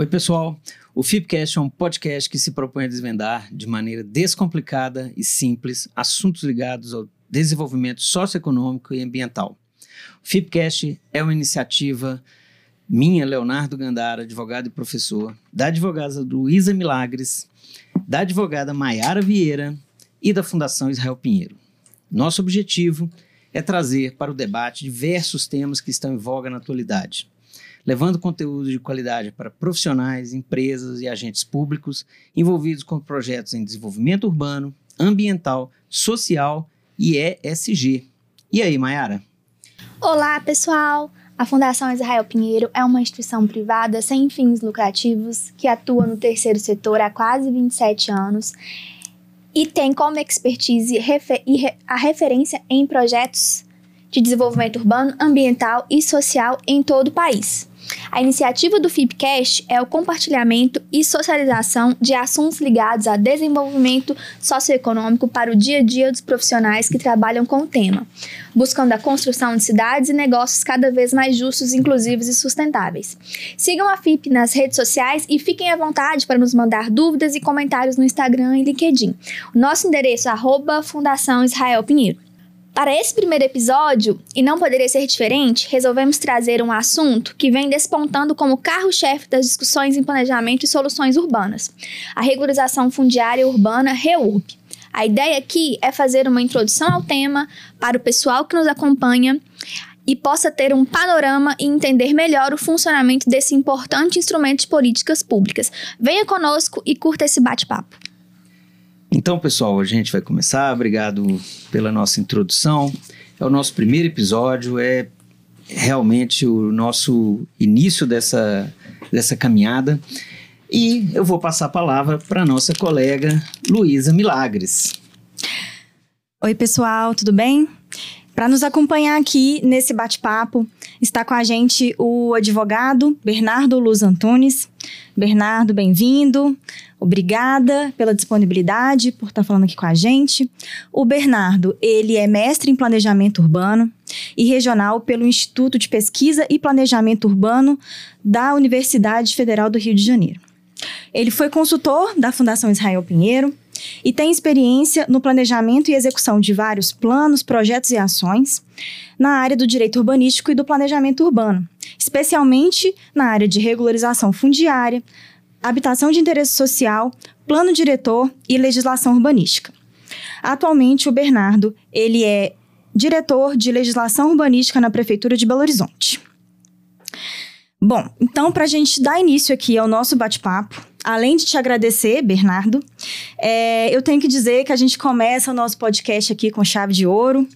Oi, pessoal. O Fipcast é um podcast que se propõe a desvendar de maneira descomplicada e simples assuntos ligados ao desenvolvimento socioeconômico e ambiental. O Fipcast é uma iniciativa minha, Leonardo Gandara, advogado e professor, da advogada Luísa Milagres, da advogada Maiara Vieira e da Fundação Israel Pinheiro. Nosso objetivo é trazer para o debate diversos temas que estão em voga na atualidade levando conteúdo de qualidade para profissionais, empresas e agentes públicos envolvidos com projetos em desenvolvimento urbano, ambiental, social e ESG. E aí, Mayara? Olá, pessoal! A Fundação Israel Pinheiro é uma instituição privada sem fins lucrativos que atua no terceiro setor há quase 27 anos e tem como expertise a referência em projetos de desenvolvimento urbano, ambiental e social em todo o país. A iniciativa do FIPCast é o compartilhamento e socialização de assuntos ligados a desenvolvimento socioeconômico para o dia a dia dos profissionais que trabalham com o tema, buscando a construção de cidades e negócios cada vez mais justos, inclusivos e sustentáveis. Sigam a FIP nas redes sociais e fiquem à vontade para nos mandar dúvidas e comentários no Instagram e LinkedIn. Nosso endereço é Fundação Israel Pinheiro. Para esse primeiro episódio, e não poderia ser diferente, resolvemos trazer um assunto que vem despontando como carro-chefe das discussões em planejamento e soluções urbanas: a regularização fundiária urbana REURB. A ideia aqui é fazer uma introdução ao tema para o pessoal que nos acompanha e possa ter um panorama e entender melhor o funcionamento desse importante instrumento de políticas públicas. Venha conosco e curta esse bate-papo. Então, pessoal, a gente vai começar. Obrigado pela nossa introdução. É o nosso primeiro episódio, é realmente o nosso início dessa, dessa caminhada. E eu vou passar a palavra para a nossa colega Luísa Milagres. Oi, pessoal, tudo bem? Para nos acompanhar aqui nesse bate-papo, está com a gente o advogado Bernardo Luz Antunes. Bernardo, bem-vindo. Obrigada pela disponibilidade, por estar falando aqui com a gente. O Bernardo, ele é mestre em planejamento urbano e regional pelo Instituto de Pesquisa e Planejamento Urbano da Universidade Federal do Rio de Janeiro. Ele foi consultor da Fundação Israel Pinheiro, e tem experiência no planejamento e execução de vários planos, projetos e ações na área do direito urbanístico e do planejamento urbano, especialmente na área de regularização fundiária, habitação de interesse social, plano diretor e legislação urbanística. Atualmente, o Bernardo ele é diretor de legislação urbanística na Prefeitura de Belo Horizonte. Bom, então, para a gente dar início aqui ao nosso bate-papo, além de te agradecer, Bernardo, é, eu tenho que dizer que a gente começa o nosso podcast aqui com chave de ouro.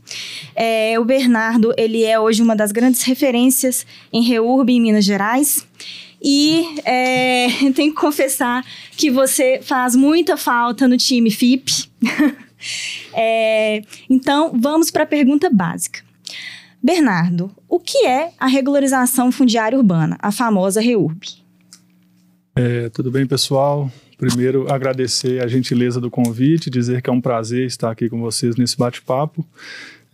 É, o Bernardo, ele é hoje uma das grandes referências em Reurb em Minas Gerais. E é, tenho que confessar que você faz muita falta no time FIP. é, então, vamos para a pergunta básica. Bernardo, o que é a regularização fundiária urbana, a famosa REURB? É, tudo bem, pessoal? Primeiro, agradecer a gentileza do convite, dizer que é um prazer estar aqui com vocês nesse bate-papo.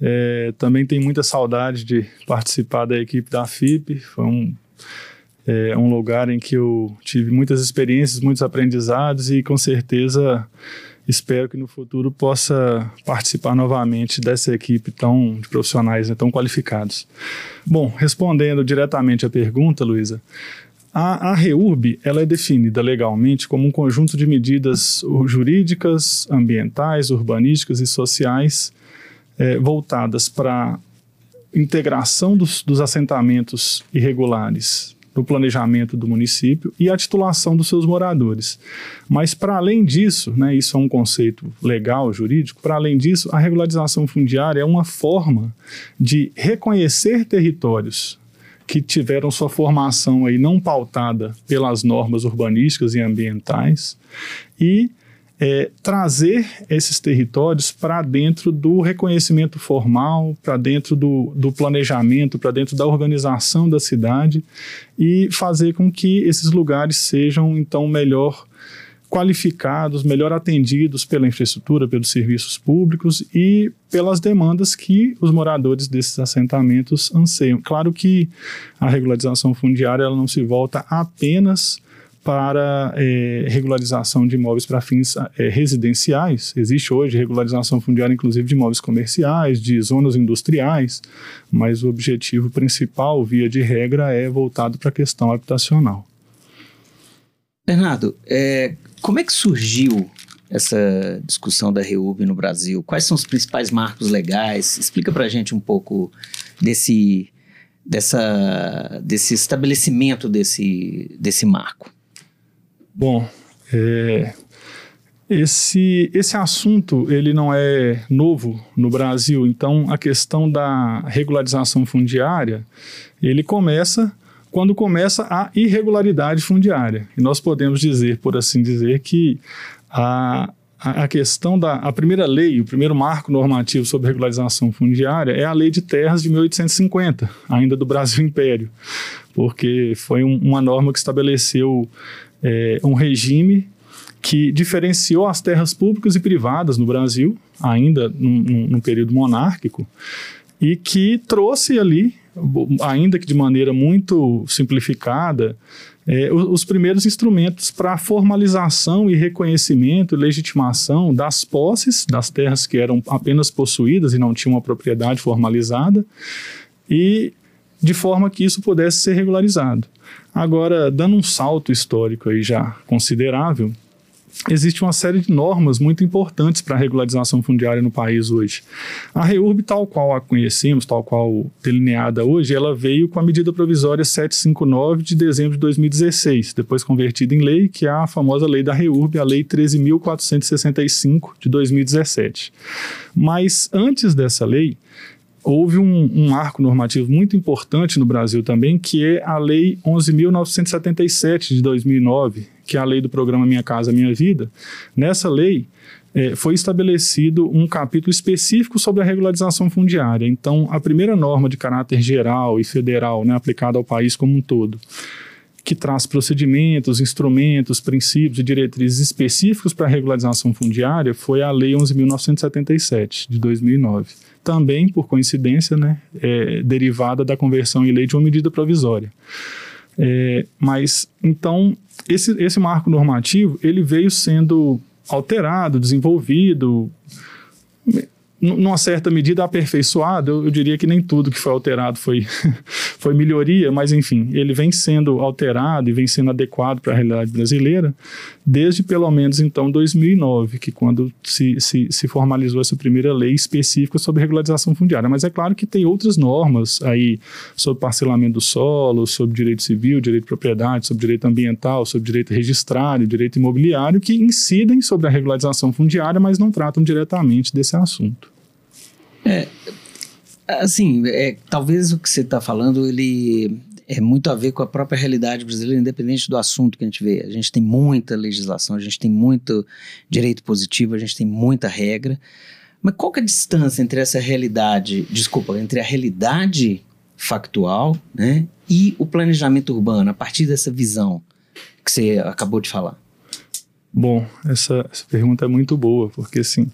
É, também tenho muita saudade de participar da equipe da FIP. Foi um, é, um lugar em que eu tive muitas experiências, muitos aprendizados e com certeza espero que no futuro possa participar novamente dessa equipe tão de profissionais né, tão qualificados. Bom, respondendo diretamente à pergunta, Luísa, a, a REURB ela é definida legalmente como um conjunto de medidas jurídicas, ambientais, urbanísticas e sociais é, voltadas para integração dos, dos assentamentos irregulares no planejamento do município e a titulação dos seus moradores. Mas, para além disso, né, isso é um conceito legal, jurídico, para além disso, a regularização fundiária é uma forma de reconhecer territórios que tiveram sua formação aí não pautada pelas normas urbanísticas e ambientais e é, trazer esses territórios para dentro do reconhecimento formal, para dentro do, do planejamento, para dentro da organização da cidade e fazer com que esses lugares sejam então melhor qualificados, melhor atendidos pela infraestrutura, pelos serviços públicos e pelas demandas que os moradores desses assentamentos anseiam. Claro que a regularização fundiária ela não se volta apenas para é, regularização de imóveis para fins é, residenciais. Existe hoje regularização fundiária, inclusive, de imóveis comerciais, de zonas industriais, mas o objetivo principal, via de regra, é voltado para a questão habitacional. Bernardo, é, como é que surgiu essa discussão da REUB no Brasil? Quais são os principais marcos legais? Explica para a gente um pouco desse, dessa, desse estabelecimento desse, desse marco. Bom, é, esse, esse assunto ele não é novo no Brasil, então a questão da regularização fundiária ele começa quando começa a irregularidade fundiária. E nós podemos dizer, por assim dizer, que a, a questão da a primeira lei, o primeiro marco normativo sobre regularização fundiária é a Lei de Terras de 1850, ainda do Brasil Império, porque foi um, uma norma que estabeleceu é, um regime que diferenciou as terras públicas e privadas no Brasil, ainda num, num período monárquico, e que trouxe ali, ainda que de maneira muito simplificada, é, os, os, primeiros instrumentos para a formalização e reconhecimento e legitimação das posses das terras que eram apenas possuídas e não tinham uma propriedade formalizada, e de forma que isso pudesse ser regularizado. Agora, dando um salto histórico aí já considerável, existe uma série de normas muito importantes para a regularização fundiária no país hoje. A REURB, tal qual a conhecemos, tal qual delineada hoje, ela veio com a medida provisória 759 de dezembro de 2016, depois convertida em lei, que é a famosa lei da REURB, a lei 13.465 de 2017. Mas antes dessa lei, houve um, um, marco normativo muito importante no Brasil também, que é a Lei 11.977 de 2009, que é a lei do programa Minha Casa Minha Vida. Nessa lei, é, foi estabelecido um capítulo específico sobre a regularização fundiária. Então, a primeira norma de caráter geral e federal, né, aplicada ao país como um todo, que traz procedimentos, instrumentos, princípios e diretrizes específicos para a regularização fundiária, foi a Lei 11.977, de 2009 também, por coincidência, né, é, derivada da conversão em lei de uma medida provisória. É, mas, então, esse, esse marco normativo, ele veio sendo alterado, desenvolvido, numa certa medida aperfeiçoado, eu, eu, diria que nem tudo que foi alterado foi, foi melhoria, mas enfim, ele vem sendo alterado e vem sendo adequado para a realidade brasileira desde pelo menos então 2009, que quando se, se, se formalizou essa primeira lei específica sobre regularização fundiária. Mas é claro que tem outras normas aí sobre parcelamento do solo, sobre direito civil, direito de propriedade, sobre direito ambiental, sobre direito registrário, direito imobiliário, que incidem sobre a regularização fundiária, mas não tratam diretamente desse assunto. É, assim, é, talvez o que você está falando, ele é muito a ver com a própria realidade brasileira, independente do assunto que a gente vê. A gente tem muita legislação, a gente tem muito direito positivo, a gente tem muita regra. Mas qual que é a distância entre essa realidade, desculpa, entre a realidade factual né, e o planejamento urbano, a partir dessa visão que você acabou de falar? Bom, essa, essa pergunta é muito boa, porque assim,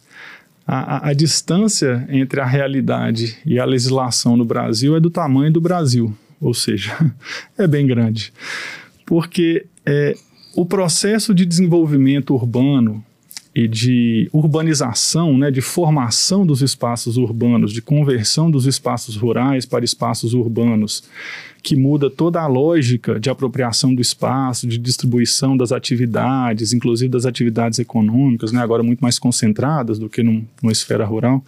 a, a, distância entre a realidade e a legislação no Brasil é do tamanho do Brasil, ou seja, é bem grande. Porque é, o processo de desenvolvimento urbano e de urbanização, né, de formação dos espaços urbanos, de conversão dos espaços rurais para espaços urbanos, que muda toda a lógica de apropriação do espaço, de distribuição das atividades, inclusive das atividades econômicas, né, agora muito mais concentradas do que num, numa esfera rural,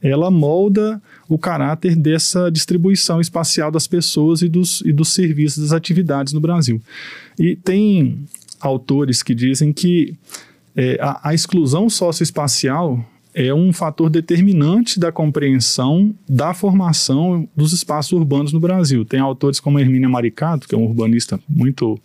ela molda o caráter dessa distribuição espacial das pessoas e dos, e dos serviços, das atividades no Brasil. E tem autores que dizem que é, a, a exclusão socioespacial é um fator determinante da compreensão da formação dos espaços urbanos no Brasil. Tem autores como Hermínia Maricato, que é um urbanista muito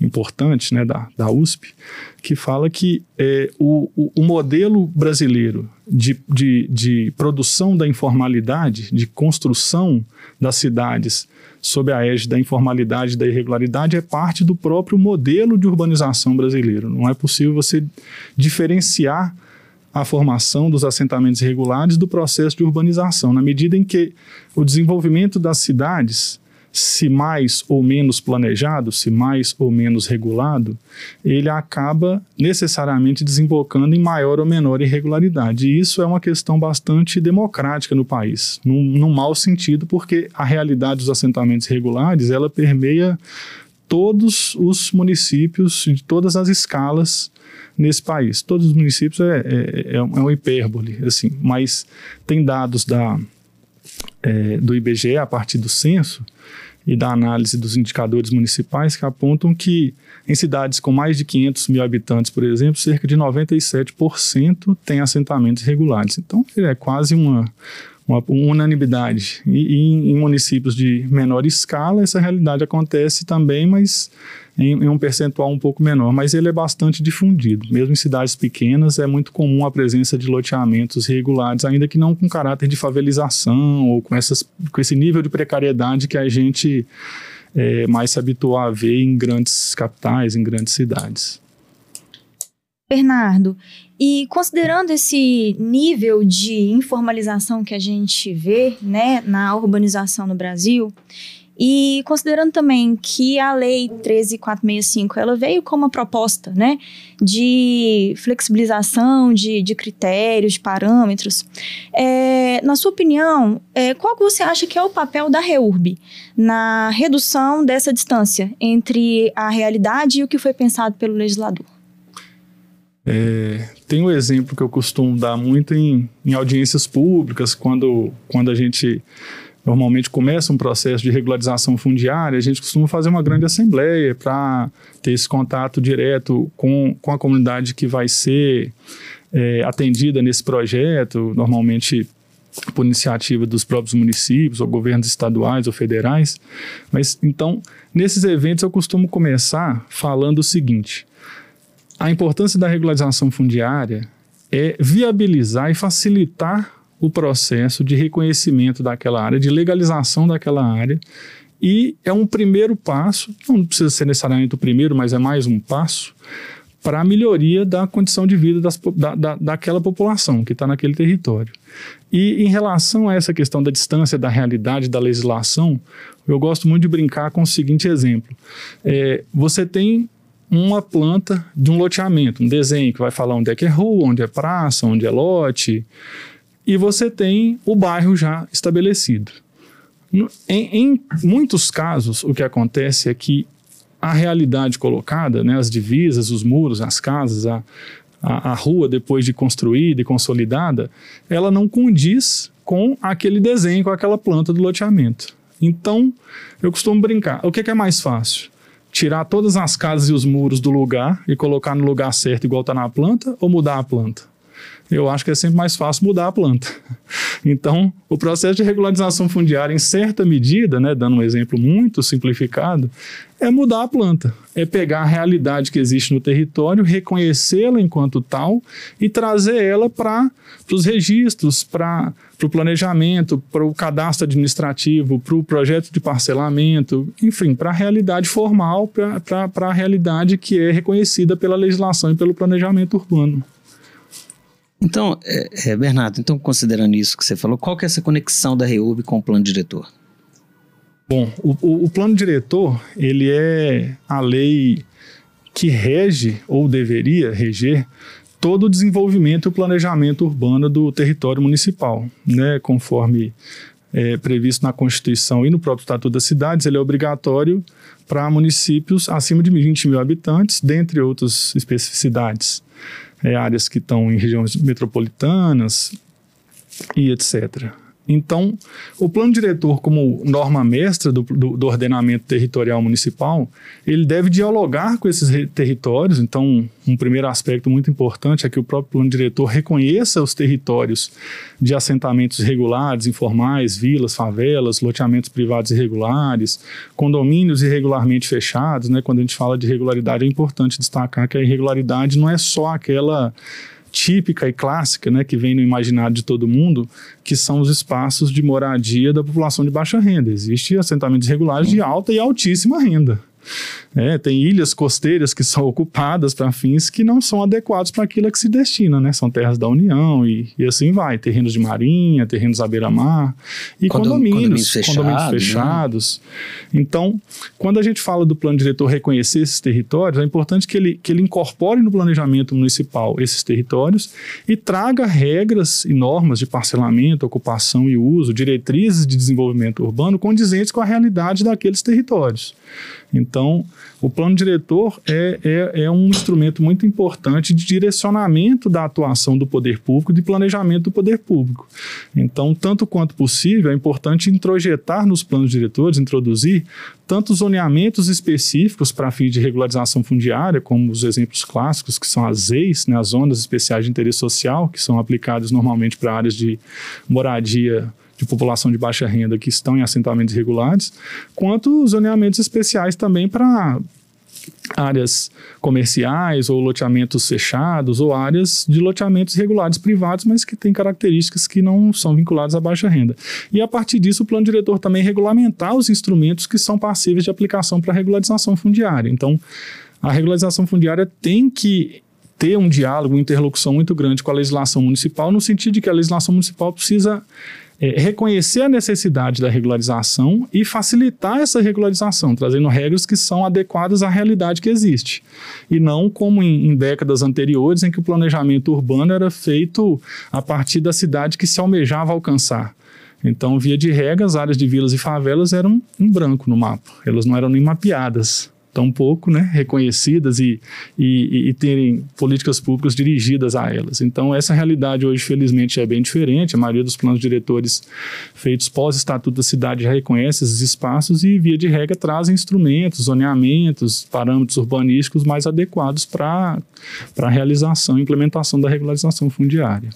importante né, da, da USP, que fala que é, o, o, o, modelo brasileiro de, de, de produção da informalidade, de construção das cidades sob a égide da informalidade e da irregularidade é parte do próprio modelo de urbanização brasileiro. Não é possível você diferenciar a formação dos assentamentos irregulares do processo de urbanização, na medida em que o desenvolvimento das cidades se mais ou menos planejado, se mais ou menos regulado, ele acaba necessariamente desembocando em maior ou menor irregularidade. E isso é uma questão bastante democrática no país, num, num mau sentido, porque a realidade dos assentamentos irregulares ela permeia todos os municípios de todas as escalas nesse país. Todos os municípios é, é, é uma hipérbole, assim, mas tem dados da, é, do IBGE a partir do censo e da análise dos indicadores municipais que apontam que em cidades com mais de 500 mil habitantes, por exemplo, cerca de 97% têm assentamentos irregulares. Então, é quase uma, uma unanimidade. E, e em, municípios de menor escala, essa realidade acontece também, mas em, em, um percentual um pouco menor. Mas ele é bastante difundido. Mesmo em cidades pequenas, é muito comum a presença de loteamentos irregulares, ainda que não com caráter de favelização ou com, essas, com esse nível de precariedade que a gente é, mais se habituou a ver em grandes capitais, em grandes cidades. Bernardo, e considerando esse nível de informalização que a gente vê né, na urbanização no Brasil, e considerando também que a Lei 13465 ela veio com uma proposta né, de flexibilização de, de critérios, de parâmetros, é, na sua opinião, é, qual você acha que é o papel da REURB na redução dessa distância entre a realidade e o que foi pensado pelo legislador? É, tem um exemplo que eu costumo dar muito em, em audiências públicas, quando, quando a gente normalmente começa um processo de regularização fundiária, a gente costuma fazer uma grande assembleia para ter esse contato direto com, com a comunidade que vai ser é, atendida nesse projeto, normalmente por iniciativa dos próprios municípios ou governos estaduais ou federais. Mas então, nesses eventos eu costumo começar falando o seguinte: a importância da regularização fundiária é viabilizar e facilitar o processo de reconhecimento daquela área, de legalização daquela área. E é um primeiro passo, não precisa ser necessariamente o primeiro, mas é mais um passo para a melhoria da condição de vida das, da, da, daquela população que está naquele território. E em relação a essa questão da distância da realidade da legislação, eu gosto muito de brincar com o seguinte exemplo: é, você tem uma planta de um loteamento, um desenho que vai falar onde é que é rua, onde é praça, onde é lote, e você tem o bairro já estabelecido. Em, em muitos casos, o que acontece é que a realidade colocada, né, as divisas, os muros, as casas, a, a, a rua depois de construída e consolidada, ela não condiz com aquele desenho, com aquela planta do loteamento. Então, eu costumo brincar. O que, que é mais fácil? Tirar todas as casas e os muros do lugar e colocar no lugar certo igual está na planta ou mudar a planta? Eu acho que é sempre mais fácil mudar a planta. Então, o processo de regularização fundiária, em certa medida, né, dando um exemplo muito simplificado, é mudar a planta, é pegar a realidade que existe no território, reconhecê-la enquanto tal e trazer ela para os registros, para o planejamento, para o cadastro administrativo, para o projeto de parcelamento, enfim, para a realidade formal, para a realidade que é reconhecida pela legislação e pelo planejamento urbano. Então, é, é, Bernardo, então considerando isso que você falou, qual que é essa conexão da REUB com o plano diretor? Bom, o, o, o, plano diretor, ele é a lei que rege, ou deveria reger, todo o desenvolvimento e o planejamento urbano do território municipal, né? Conforme é, previsto na Constituição e no próprio Estatuto das Cidades, ele é obrigatório para municípios acima de 20 mil habitantes, dentre outras especificidades. É, áreas que estão em regiões metropolitanas e etc. Então, o plano diretor, como norma mestra do, do, do, ordenamento territorial municipal, ele deve dialogar com esses territórios. Então, um primeiro aspecto muito importante é que o próprio plano diretor reconheça os territórios de assentamentos regulares, informais, vilas, favelas, loteamentos privados irregulares, condomínios irregularmente fechados. Né? Quando a gente fala de irregularidade, é importante destacar que a irregularidade não é só aquela típica e clássica, né, que vem no imaginário de todo mundo, que são os espaços de moradia da população de baixa renda. Existem assentamentos irregulares de alta e altíssima renda. É, tem ilhas costeiras que são ocupadas para fins que não são adequados para aquilo a que se destina, né? São terras da União e, e assim vai. Terrenos de marinha, terrenos à beira-mar e Condom- condomínios, condomínios fechados, condomínios né? fechados. Então, quando a gente fala do plano diretor reconhecer esses territórios, é importante que ele, que ele incorpore no planejamento municipal esses territórios e traga regras e normas de parcelamento, ocupação e uso, diretrizes de desenvolvimento urbano condizentes com a realidade daqueles territórios. Então, o plano diretor é, é, é um instrumento muito importante de direcionamento da atuação do poder público, de planejamento do poder público. Então, tanto quanto possível, é importante introjetar nos planos diretores, introduzir tanto zoneamentos específicos para fins de regularização fundiária, como os exemplos clássicos, que são as ZEIs, né, as Zonas Especiais de Interesse Social, que são aplicadas normalmente para áreas de moradia de população de baixa renda que estão em assentamentos irregulares, quanto zoneamentos especiais também para áreas comerciais ou loteamentos fechados ou áreas de loteamentos regulares privados, mas que têm características que não são vinculadas à baixa renda. E a partir disso, o plano diretor também regulamentar os instrumentos que são passíveis de aplicação para regularização fundiária. Então, a regularização fundiária tem que ter um diálogo, uma interlocução muito grande com a legislação municipal, no sentido de que a legislação municipal precisa é, reconhecer a necessidade da regularização e facilitar essa regularização, trazendo regras que são adequadas à realidade que existe. E não como em, em décadas anteriores, em que o planejamento urbano era feito a partir da cidade que se almejava alcançar. Então, via de regra, as áreas de vilas e favelas eram em branco no mapa, elas não eram nem mapeadas tampouco né, reconhecidas e, e, e, terem políticas públicas dirigidas a elas. Então, essa realidade hoje, felizmente, é bem diferente. A maioria dos planos diretores feitos pós-estatuto da cidade já reconhece esses espaços e, via de regra, trazem instrumentos, zoneamentos, parâmetros urbanísticos mais adequados para a realização e implementação da regularização fundiária.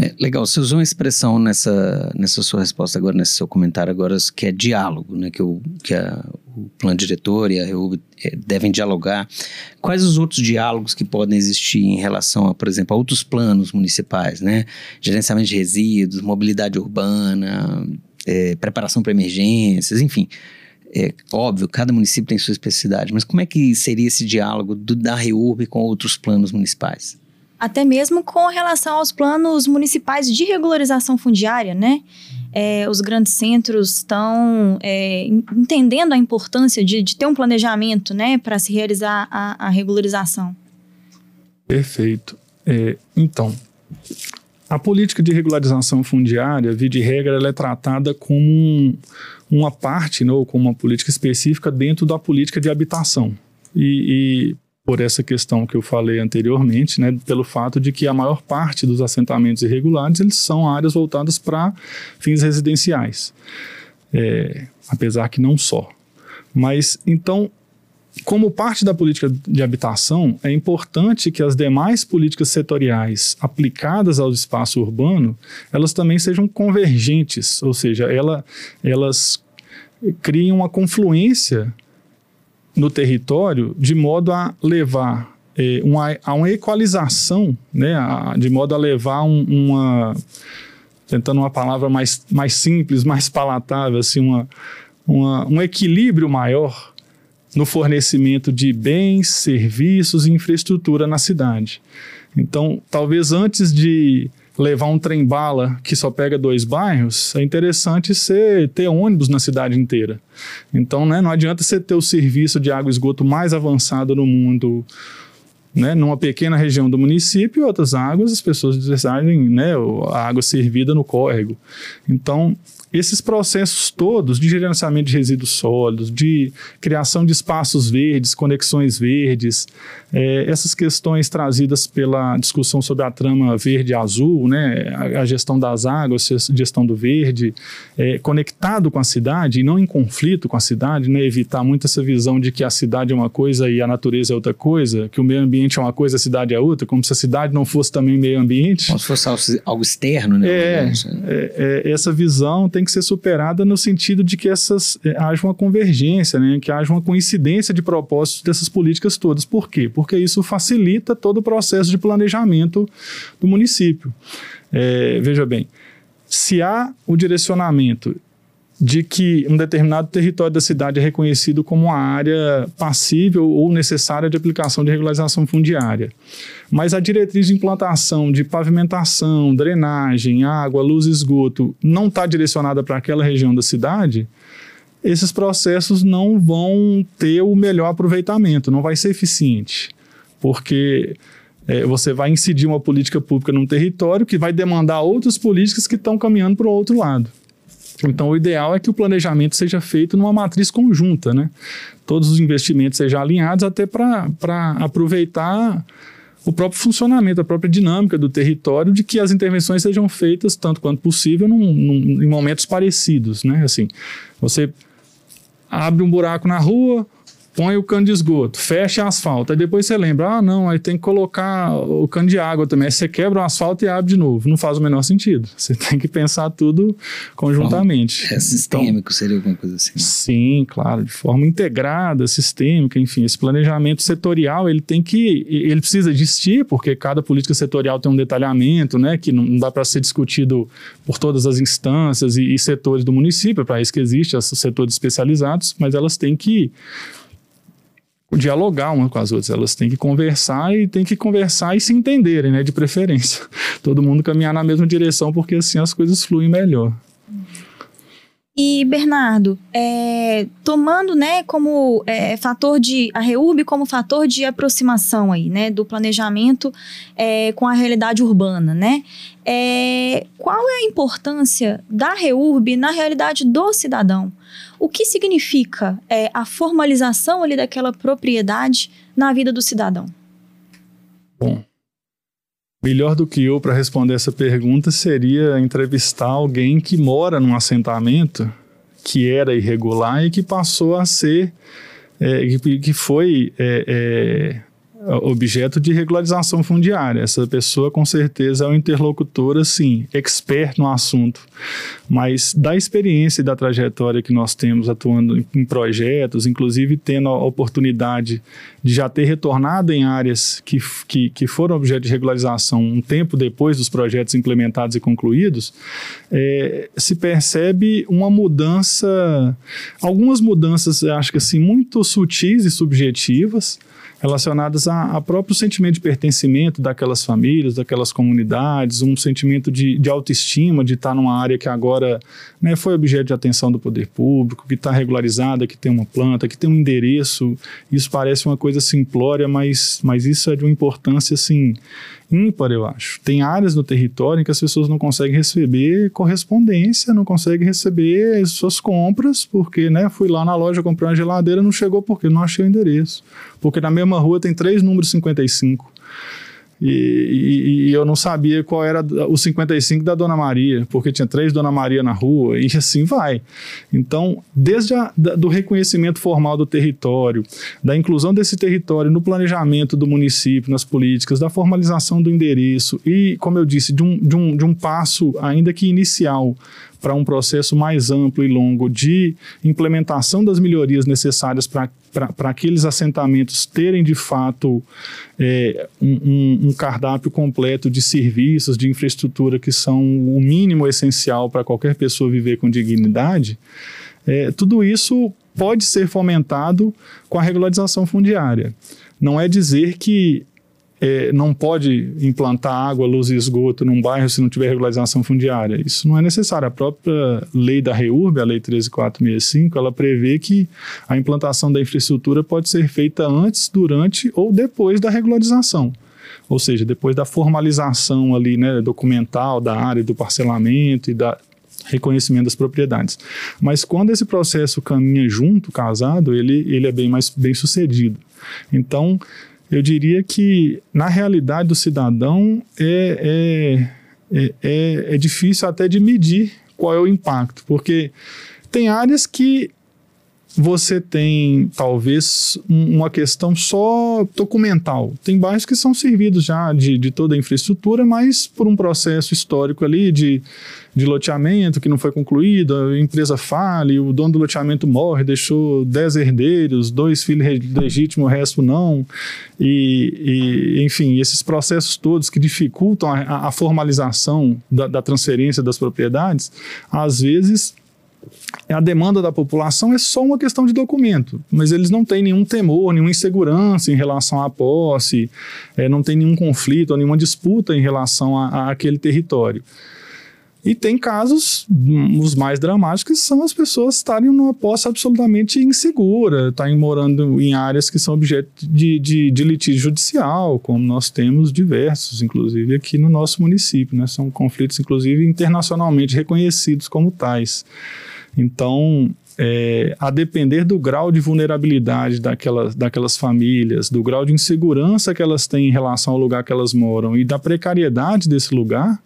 É, legal, você usou uma expressão nessa, nessa sua resposta agora, nesse seu comentário agora, que é diálogo, né? Que, o, que a, o plano diretor e a REUB devem dialogar. Quais os outros diálogos que podem existir em relação, a, por exemplo, a outros planos municipais, né? Gerenciamento de resíduos, mobilidade urbana, é, preparação para emergências, enfim. É óbvio, cada município tem sua especificidade, mas como é que seria esse diálogo do, da REURB com outros planos municipais? Até mesmo com relação aos planos municipais de regularização fundiária, né? É, os grandes centros estão é, entendendo a importância de, de, ter um planejamento, né, para se realizar a, a, regularização. Perfeito. É, então, a política de regularização fundiária, via de regra, ela é tratada como um, uma parte, né, ou como uma política específica dentro da política de habitação. E, e por essa questão que eu falei anteriormente, né, pelo fato de que a maior parte dos assentamentos irregulares eles são áreas voltadas para fins residenciais, é, apesar que não só. Mas então, como parte da política de habitação, é importante que as demais políticas setoriais aplicadas ao espaço urbano, elas também sejam convergentes, ou seja, ela, elas criem uma confluência no território de modo a levar é, uma, a uma equalização, né, a, de modo a levar um, uma tentando uma palavra mais, mais simples, mais palatável, assim, uma, uma, um equilíbrio maior no fornecimento de bens, serviços e infraestrutura na cidade. Então, talvez antes de levar um trem-bala que só pega dois bairros, é interessante você ter ônibus na cidade inteira. Então, né, não adianta você ter o serviço de água e esgoto mais avançado no mundo, né, numa pequena região do município, outras águas as pessoas decidem né, a água servida no córrego. Então, esses processos todos de gerenciamento de resíduos sólidos, de criação de espaços verdes, conexões verdes, é, essas questões trazidas pela discussão sobre a trama verde e azul, né, a, a, gestão das águas, a gestão do verde, é, conectado com a cidade e não em conflito com a cidade, né, evitar muito essa visão de que a cidade é uma coisa e a natureza é outra coisa, que o meio ambiente é uma coisa, a cidade é outra, como se a cidade não fosse também meio ambiente. Como se fosse algo externo, né? É, é, é essa visão tem que ser superada no sentido de que essas é, haja uma convergência, né, que haja uma coincidência de propósitos dessas políticas todas. Por quê? Porque isso facilita todo o processo de planejamento do município. É, veja bem, se há o direcionamento de que um determinado território da cidade é reconhecido como uma área passível ou necessária de aplicação de regularização fundiária. Mas a diretriz de implantação de pavimentação, drenagem, água, luz e esgoto não está direcionada para aquela região da cidade, esses processos não vão ter o melhor aproveitamento, não vai ser eficiente, porque é, você vai incidir uma política pública num território que vai demandar outras políticas que estão caminhando para o outro lado. Então, o ideal é que o planejamento seja feito numa matriz conjunta, né? Todos os investimentos sejam alinhados até para aproveitar o próprio funcionamento, a própria dinâmica do território, de que as intervenções sejam feitas tanto quanto possível num, num, em momentos parecidos, né? Assim, você abre um buraco na rua, põe o cano de esgoto, fecha asfalto. Aí depois você lembra, ah, não, aí tem que colocar o cano de água também. Aí você quebra o asfalto e abre de novo. Não faz o menor sentido. Você tem que pensar tudo conjuntamente. é sistêmico, então, seria alguma coisa assim. Né? Sim, claro, de forma integrada, sistêmica, enfim, esse planejamento setorial, ele tem que, ele precisa existir, porque cada política setorial tem um detalhamento, né, que não dá para ser discutido por todas as instâncias e, e setores do município, é para isso que existe esses setores especializados, mas elas têm que dialogar umas com as outras, elas têm que conversar e têm que conversar e se entenderem, né, de preferência. Todo mundo caminhar na mesma direção, porque assim as coisas fluem melhor. E, Bernardo, é, tomando né, como é, fator de. a REURB como fator de aproximação aí, né, do planejamento é, com a realidade urbana, né? É, qual é a importância da REURB na realidade do cidadão? O que significa é, a formalização ali daquela propriedade na vida do cidadão? Bom, Melhor do que eu para responder essa pergunta seria entrevistar alguém que mora num assentamento que era irregular e que passou a ser, é, que, que foi é, é, objeto de regularização fundiária. Essa pessoa, com certeza, é um interlocutor, assim, expert no assunto. Mas da experiência e da trajetória que nós temos atuando em projetos, inclusive tendo a oportunidade de já ter retornado em áreas que, que, que foram objeto de regularização um tempo depois dos projetos implementados e concluídos, é, se percebe uma mudança, algumas mudanças, acho que assim, muito sutis e subjetivas, relacionadas a, a, próprio sentimento de pertencimento daquelas famílias, daquelas comunidades, um sentimento de, de autoestima de estar numa área que agora né, foi objeto de atenção do poder público, que está regularizada, que tem uma planta, que tem um endereço. Isso parece uma coisa simplória, mas, mas isso é de uma importância assim ímpar, eu acho. Tem áreas no território em que as pessoas não conseguem receber correspondência, não conseguem receber suas compras, porque, né, fui lá na loja comprar uma geladeira, não chegou porque não achei o endereço. Porque na mesma rua tem três números 55. E, e, e, eu não sabia qual era o 55 da Dona Maria, porque tinha três Dona Maria na rua, e assim vai. Então, desde a, da, do reconhecimento formal do território, da inclusão desse território no planejamento do município, nas políticas, da formalização do endereço e, como eu disse, de um, de um, de um passo, ainda que inicial, para um processo mais amplo e longo de implementação das melhorias necessárias para aqueles assentamentos terem de fato é, um, um, cardápio completo de serviços, de infraestrutura que são o mínimo essencial para qualquer pessoa viver com dignidade, é, tudo isso pode ser fomentado com a regularização fundiária. Não é dizer que é, não pode implantar água, luz e esgoto num bairro se não tiver regularização fundiária. Isso não é necessário. A própria lei da REURB, a Lei 13465, ela prevê que a implantação da infraestrutura pode ser feita antes, durante ou depois da regularização. Ou seja, depois da formalização ali, né, documental da área, do parcelamento e da reconhecimento das propriedades. Mas quando esse processo caminha junto, casado, ele, ele é bem mais bem sucedido. Então, eu diria que, na realidade do cidadão, é, é, é, é, é difícil até de medir qual é o impacto, porque tem áreas que você tem talvez uma questão só documental. Tem bairros que são servidos já de, de toda a infraestrutura, mas por um processo histórico ali de, de loteamento que não foi concluído, a empresa fale, o dono do loteamento morre, deixou 10 herdeiros, dois filhos legítimos, o resto não. E, e, enfim, esses processos todos que dificultam a, a formalização da, da transferência das propriedades, às vezes a demanda da população é só uma questão de documento, mas eles não têm nenhum temor, nenhuma insegurança em relação à posse, é, não tem nenhum conflito nenhuma disputa em relação a, aquele território. E tem casos, os mais dramáticos, são as pessoas estarem numa posse absolutamente insegura, estarem morando em áreas que são objeto de, de, de, litígio judicial, como nós temos diversos, inclusive aqui no nosso município. Né? São conflitos, inclusive, internacionalmente reconhecidos como tais. Então, é, a depender do grau de vulnerabilidade daquelas, daquelas famílias, do grau de insegurança que elas têm em relação ao lugar que elas moram e da precariedade desse lugar,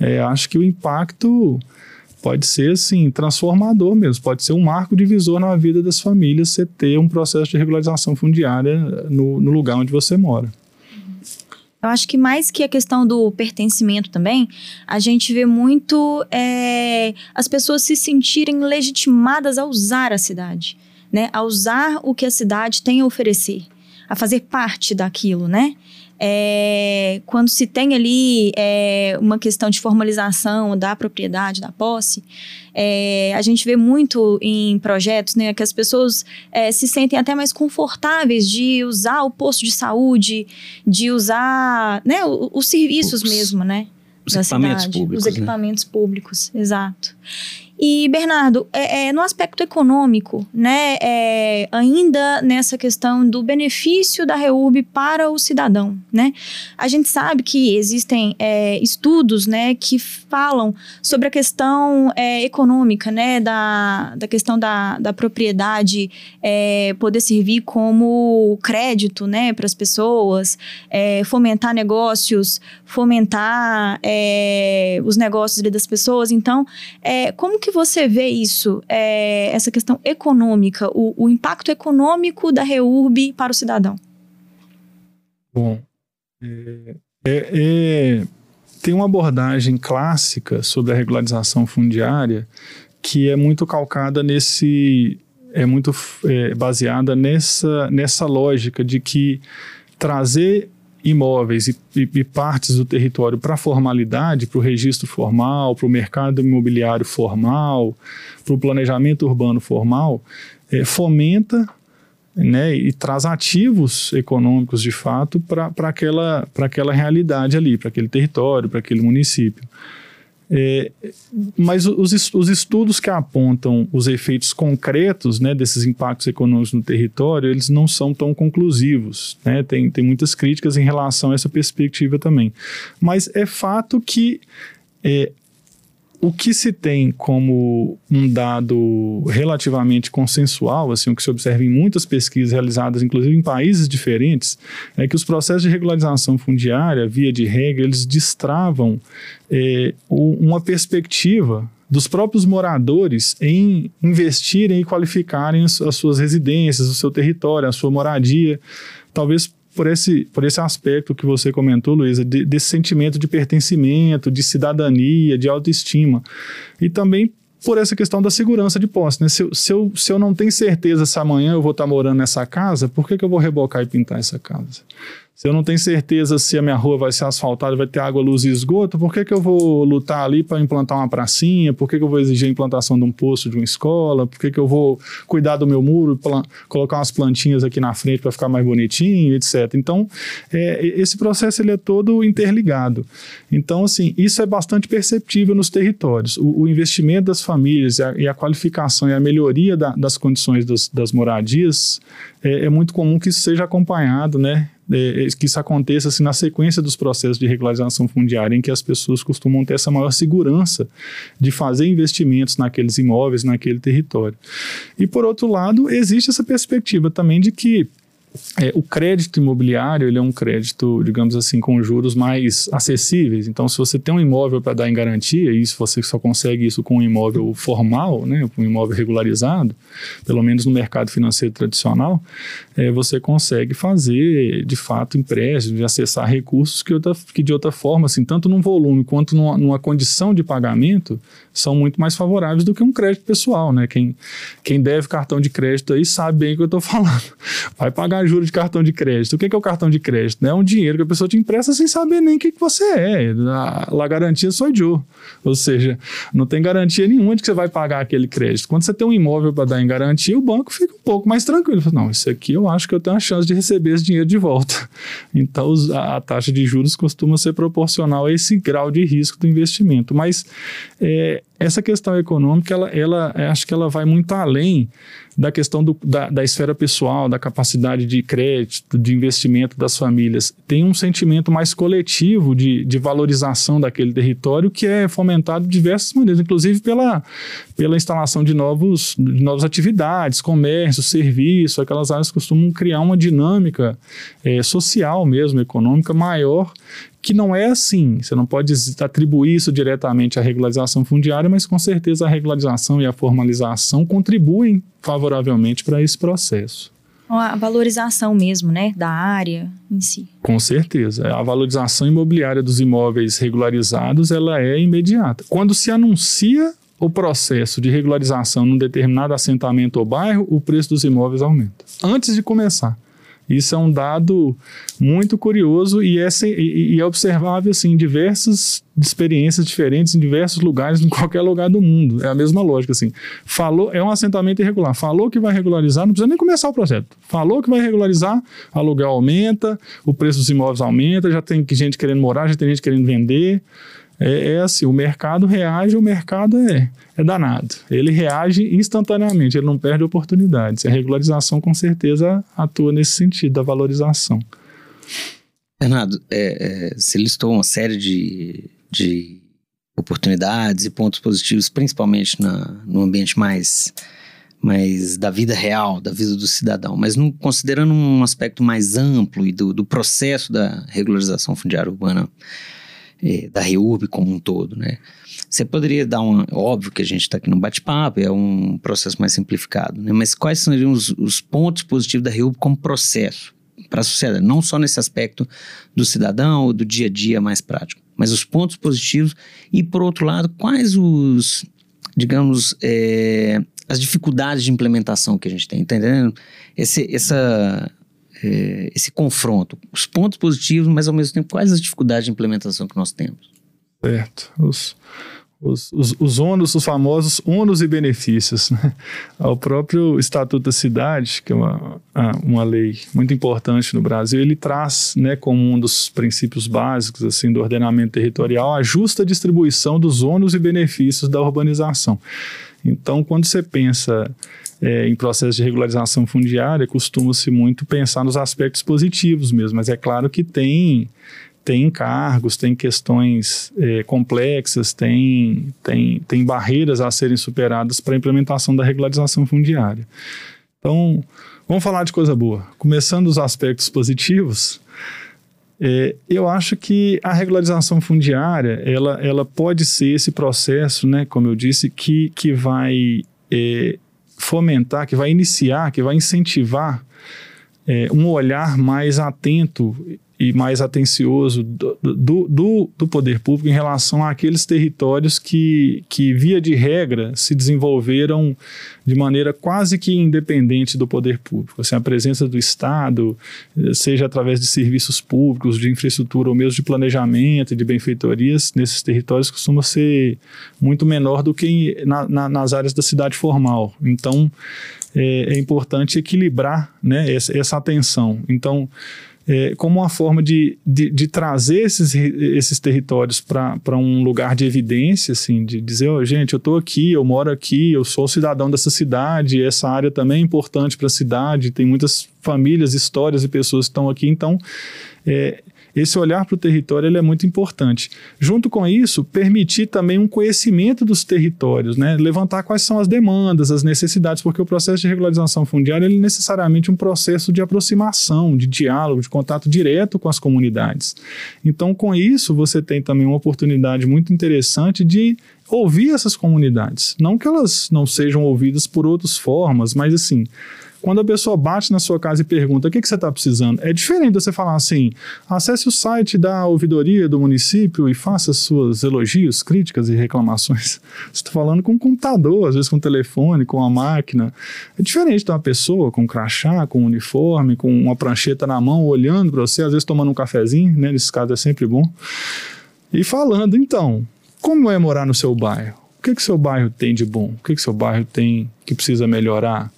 é, acho que o impacto pode ser assim transformador mesmo, pode ser um marco divisor na vida das famílias você ter um processo de regularização fundiária no, no lugar onde você mora. Eu acho que mais que a questão do pertencimento também, a gente vê muito é, as pessoas se sentirem legitimadas a usar a cidade, né? A usar o que a cidade tem a oferecer, a fazer parte daquilo, né? É, quando se tem ali é, uma questão de formalização da propriedade, da posse, é, a gente vê muito em projetos né, que as pessoas é, se sentem até mais confortáveis de usar o posto de saúde, de usar né, os, os serviços mesmo, né? Os equipamentos cidade, públicos. Os né? equipamentos né? públicos, exato. E, Bernardo, é, é, no aspecto econômico, né, é, ainda nessa questão do benefício da REURB para o cidadão, né, a gente sabe que existem é, estudos, né, que falam sobre a questão é, econômica, né, da, da questão da, da propriedade é, poder servir como crédito, né, para as pessoas, fomentar negócios, fomentar os negócios das pessoas. Então, como que você vê isso, é, essa questão econômica, o, o, impacto econômico da REURB para o cidadão? Bom, é, é, é, tem uma abordagem clássica sobre a regularização fundiária que é muito calcada nesse, é muito é, baseada nessa, nessa lógica de que trazer imóveis e, e, e partes do território para formalidade, para o registro formal, para o mercado imobiliário formal, para o planejamento urbano formal, é, fomenta né, e traz ativos econômicos de fato para aquela, aquela realidade ali, para aquele território, para aquele município. É, mas os, os, estudos que apontam os efeitos concretos né, desses impactos econômicos no território, eles não são tão conclusivos. Né? Tem, tem muitas críticas em relação a essa perspectiva também. Mas é fato que é, o que se tem como um dado relativamente consensual, assim, o que se observa em muitas pesquisas realizadas, inclusive em países diferentes, é que os processos de regularização fundiária, via de regra, eles destravam é, uma perspectiva dos próprios moradores em investirem e qualificarem as suas residências, o seu território, a sua moradia, talvez por esse, por esse aspecto que você comentou, Luísa, de, desse sentimento de pertencimento, de cidadania, de autoestima. E também por essa questão da segurança de posse. Né? Se, se, eu, se eu não tenho certeza se amanhã eu vou estar morando nessa casa, por que, que eu vou rebocar e pintar essa casa? Se eu não tenho certeza se a minha rua vai ser asfaltada, vai ter água, luz e esgoto, por que, que eu vou lutar ali para implantar uma pracinha? Por que, que eu vou exigir a implantação de um posto de uma escola? Por que, que eu vou cuidar do meu muro, colocar umas plantinhas aqui na frente para ficar mais bonitinho, etc. Então, é, esse processo ele é todo interligado. Então, assim, isso é bastante perceptível nos territórios. O, o investimento das famílias e a, e a, qualificação e a melhoria da, das condições das, moradias é, é muito comum que isso seja acompanhado, né? É, que isso aconteça assim, na sequência dos processos de regularização fundiária, em que as pessoas costumam ter essa maior segurança de fazer investimentos naqueles imóveis, naquele território. E, por outro lado, existe essa perspectiva também de que é, o crédito imobiliário ele é um crédito, digamos assim, com juros mais acessíveis. Então, se você tem um imóvel para dar em garantia, e isso você só consegue isso com um imóvel formal, né, com um imóvel regularizado, pelo menos no mercado financeiro tradicional, é, você consegue fazer, de fato, empréstimos, de acessar recursos que, outra, que de outra forma, assim, tanto num volume quanto numa, numa condição de pagamento, são muito mais favoráveis do que um crédito pessoal. Né? Quem, quem deve cartão de crédito aí sabe bem o que eu estou falando. Vai pagar juros de cartão de crédito. O que é, é o cartão de crédito? É um dinheiro que a pessoa te empresta sem saber nem o que, você é. A, garantia só Joe. Ou seja, não tem garantia nenhuma de que você vai pagar aquele crédito. Quando você tem um imóvel para dar em garantia, o banco fica um pouco mais tranquilo. Não, isso aqui eu acho que eu tenho a chance de receber esse dinheiro de volta. Então, a, taxa de juros costuma ser proporcional a esse grau de risco do investimento. Mas é, essa questão econômica, ela, ela acho que ela vai muito além da questão do, da, da esfera pessoal, da capacidade de crédito, de investimento das famílias. Tem um sentimento mais coletivo de, de valorização daquele território que é fomentado de diversas maneiras, inclusive pela, pela instalação de, novos, de novas atividades, comércio, serviço, aquelas áreas costumam criar uma dinâmica é, social mesmo, econômica maior que não é assim. Você não pode atribuir isso diretamente à regularização fundiária, mas com certeza a regularização e a formalização contribuem favoravelmente para esse processo. A valorização mesmo, né, da área em si. Com certeza. A valorização imobiliária dos imóveis regularizados, ela é imediata. Quando se anuncia o processo de regularização num determinado assentamento ou bairro, o preço dos imóveis aumenta. Antes de começar. Isso é um dado muito curioso e é, e, e é observável assim, em diversas experiências diferentes, em diversos lugares, em qualquer lugar do mundo. É a mesma lógica. Assim. Falou, é um assentamento irregular. Falou que vai regularizar, não precisa nem começar o processo. Falou que vai regularizar, aluguel aumenta, o preço dos imóveis aumenta, já tem gente querendo morar, já tem gente querendo vender. É, é, assim, o mercado reage, o mercado é, é danado. Ele reage instantaneamente, ele não perde oportunidades. A regularização, com certeza, atua nesse sentido, da valorização. Bernardo, é, é, você listou uma série de, de oportunidades e pontos positivos, principalmente na, no ambiente mais, mais da vida real, da vida do cidadão, mas não, considerando um aspecto mais amplo e do, do processo da regularização fundiária urbana é, da REURB como um todo, né? Você poderia dar um... Óbvio que a gente está aqui no bate-papo, é um processo mais simplificado, né? Mas quais seriam os, os pontos positivos da REURB como processo para a sociedade? Não só nesse aspecto do cidadão ou do dia a dia mais prático, mas os pontos positivos e, por outro lado, quais os, digamos, é, as dificuldades de implementação que a gente tem, tá entendendo? Esse, essa é, esse confronto, os pontos positivos, mas ao mesmo tempo quais as dificuldades de implementação que nós temos? Certo. Os, os, os, os ônus, os famosos ônus e benefícios. Né? O próprio Estatuto da Cidade, que é uma, uma lei muito importante no Brasil, ele traz né, como um dos princípios básicos assim, do ordenamento territorial a justa distribuição dos ônus e benefícios da urbanização. Então, quando você pensa é, em processo de regularização fundiária, costuma-se muito pensar nos aspectos positivos mesmo, mas é claro que tem tem encargos, tem questões é, complexas, tem, tem, tem barreiras a serem superadas para a implementação da regularização fundiária. Então, vamos falar de coisa boa. Começando os aspectos positivos, é, eu acho que a regularização fundiária, ela, ela pode ser esse processo, né, como eu disse, que, que vai é, fomentar, que vai iniciar, que vai incentivar é, um olhar mais atento e mais atencioso do, do, do, poder público em relação àqueles territórios que, que, via de regra, se desenvolveram de maneira quase que independente do poder público. Assim, a presença do Estado, seja através de serviços públicos, de infraestrutura ou mesmo de planejamento de benfeitorias, nesses territórios costuma ser muito menor do que na, na, nas áreas da cidade formal. Então, é, é importante equilibrar né, essa, essa atenção. Então, é, como uma forma de, de, de, trazer esses, esses territórios para um lugar de evidência, assim, de dizer, oh, gente, eu estou aqui, eu moro aqui, eu sou cidadão dessa cidade, essa área também é importante para a cidade, tem muitas famílias, histórias e pessoas que estão aqui, então é, esse olhar para o território ele é muito importante. Junto com isso, permitir também um conhecimento dos territórios, né? levantar quais são as demandas, as necessidades, porque o processo de regularização fundiária ele é necessariamente um processo de aproximação, de diálogo, de contato direto com as comunidades. Então, com isso, você tem também uma oportunidade muito interessante de ouvir essas comunidades. Não que elas não sejam ouvidas por outras formas, mas assim, Quando a pessoa bate na sua casa e pergunta o que, que você está precisando, é diferente você falar assim: acesse o site da ouvidoria do município e faça suas elogios, críticas e reclamações. Você está falando com um computador, às vezes com um telefone, com uma máquina. É diferente de uma pessoa com um crachá, com um uniforme, com uma prancheta na mão, olhando para você, às vezes tomando um cafezinho, né? Nesse caso é sempre bom. E falando, então, como é morar no seu bairro? O que que seu bairro tem de bom? O que que seu bairro tem que precisa melhorar?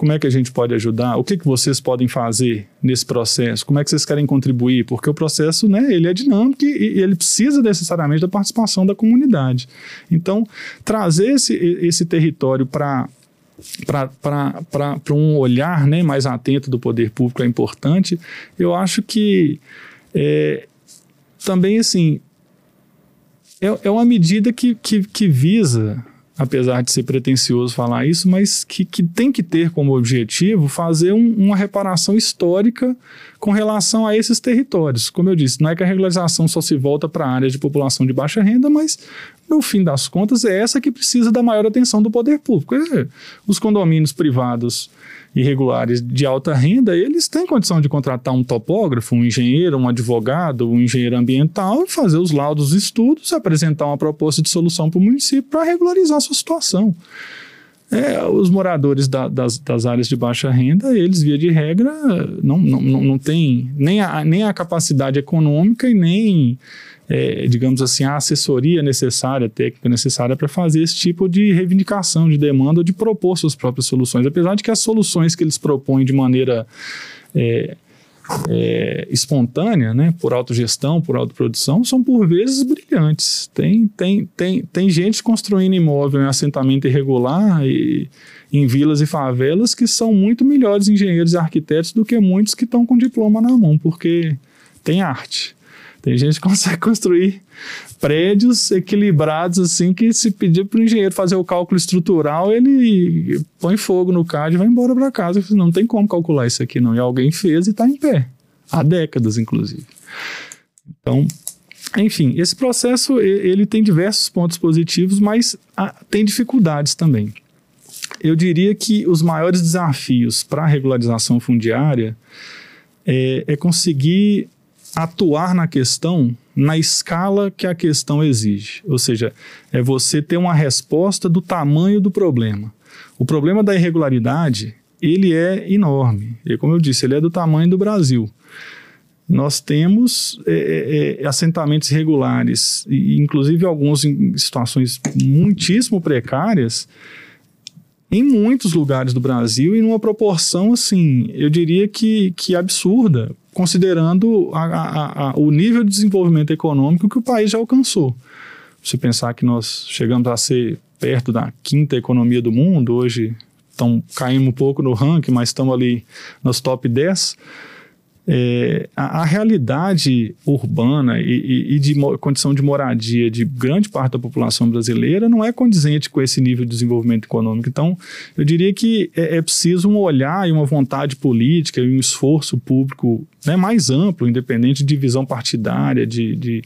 Como é que a gente pode ajudar? O que, que vocês podem fazer nesse processo? Como é que vocês querem contribuir? Porque o processo, né, ele é dinâmico e, e ele precisa necessariamente da participação da comunidade. Então, trazer esse, esse território para para um olhar né, mais atento do poder público é importante. Eu acho que é, também, assim, é, é uma medida que, que, que visa apesar de ser pretencioso falar isso, mas que, que tem que ter como objetivo fazer um, uma reparação histórica com relação a esses territórios. Como eu disse, não é que a regularização só se volta para a área de população de baixa renda, mas no fim das contas é essa que precisa da maior atenção do poder público. É, os condomínios privados irregulares de alta renda, eles têm condição de contratar um topógrafo, um engenheiro, um advogado, um engenheiro ambiental, fazer os laudos, estudos, apresentar uma proposta de solução para o município para regularizar a sua situação. É, os moradores da, das, das, áreas de baixa renda, eles, via de regra, não, não, não, não têm nem a, nem a capacidade econômica e nem é, digamos assim, a assessoria necessária, técnica necessária para fazer esse tipo de reivindicação, de demanda de propor suas próprias soluções. Apesar de que as soluções que eles propõem de maneira é, é, espontânea, né, por autogestão, por autoprodução, são por vezes brilhantes. Tem, tem, tem, tem gente construindo imóvel em assentamento irregular e em vilas e favelas que são muito melhores engenheiros e arquitetos do que muitos que estão com diploma na mão, porque tem arte. Tem gente que consegue construir prédios equilibrados assim que se pedir para o engenheiro fazer o cálculo estrutural, ele põe fogo no CAD e vai embora para casa. Não tem como calcular isso aqui não. E alguém fez e está em pé. Há décadas, inclusive. Então, enfim, esse processo ele tem diversos pontos positivos, mas ah, tem dificuldades também. Eu diria que os maiores desafios para a regularização fundiária é, é conseguir atuar na questão na escala que a questão exige. Ou seja, é você ter uma resposta do tamanho do problema. O problema da irregularidade, ele é enorme. E como eu disse, ele é do tamanho do Brasil. Nós temos é, é, é assentamentos irregulares, e inclusive alguns em situações muitíssimo precárias, em muitos lugares do Brasil e numa proporção, assim, eu diria que, que absurda, considerando a, a, a, o nível de desenvolvimento econômico que o país já alcançou. Se pensar que nós chegamos a ser perto da quinta economia do mundo, hoje estão caímos um pouco no ranking, mas estamos ali nos top 10 é, a, a, realidade urbana e, e, e de condição de moradia de grande parte da população brasileira não é condizente com esse nível de desenvolvimento econômico. Então, eu diria que é, é preciso um olhar e uma vontade política e um esforço público né, mais amplo, independente de visão partidária, de, de,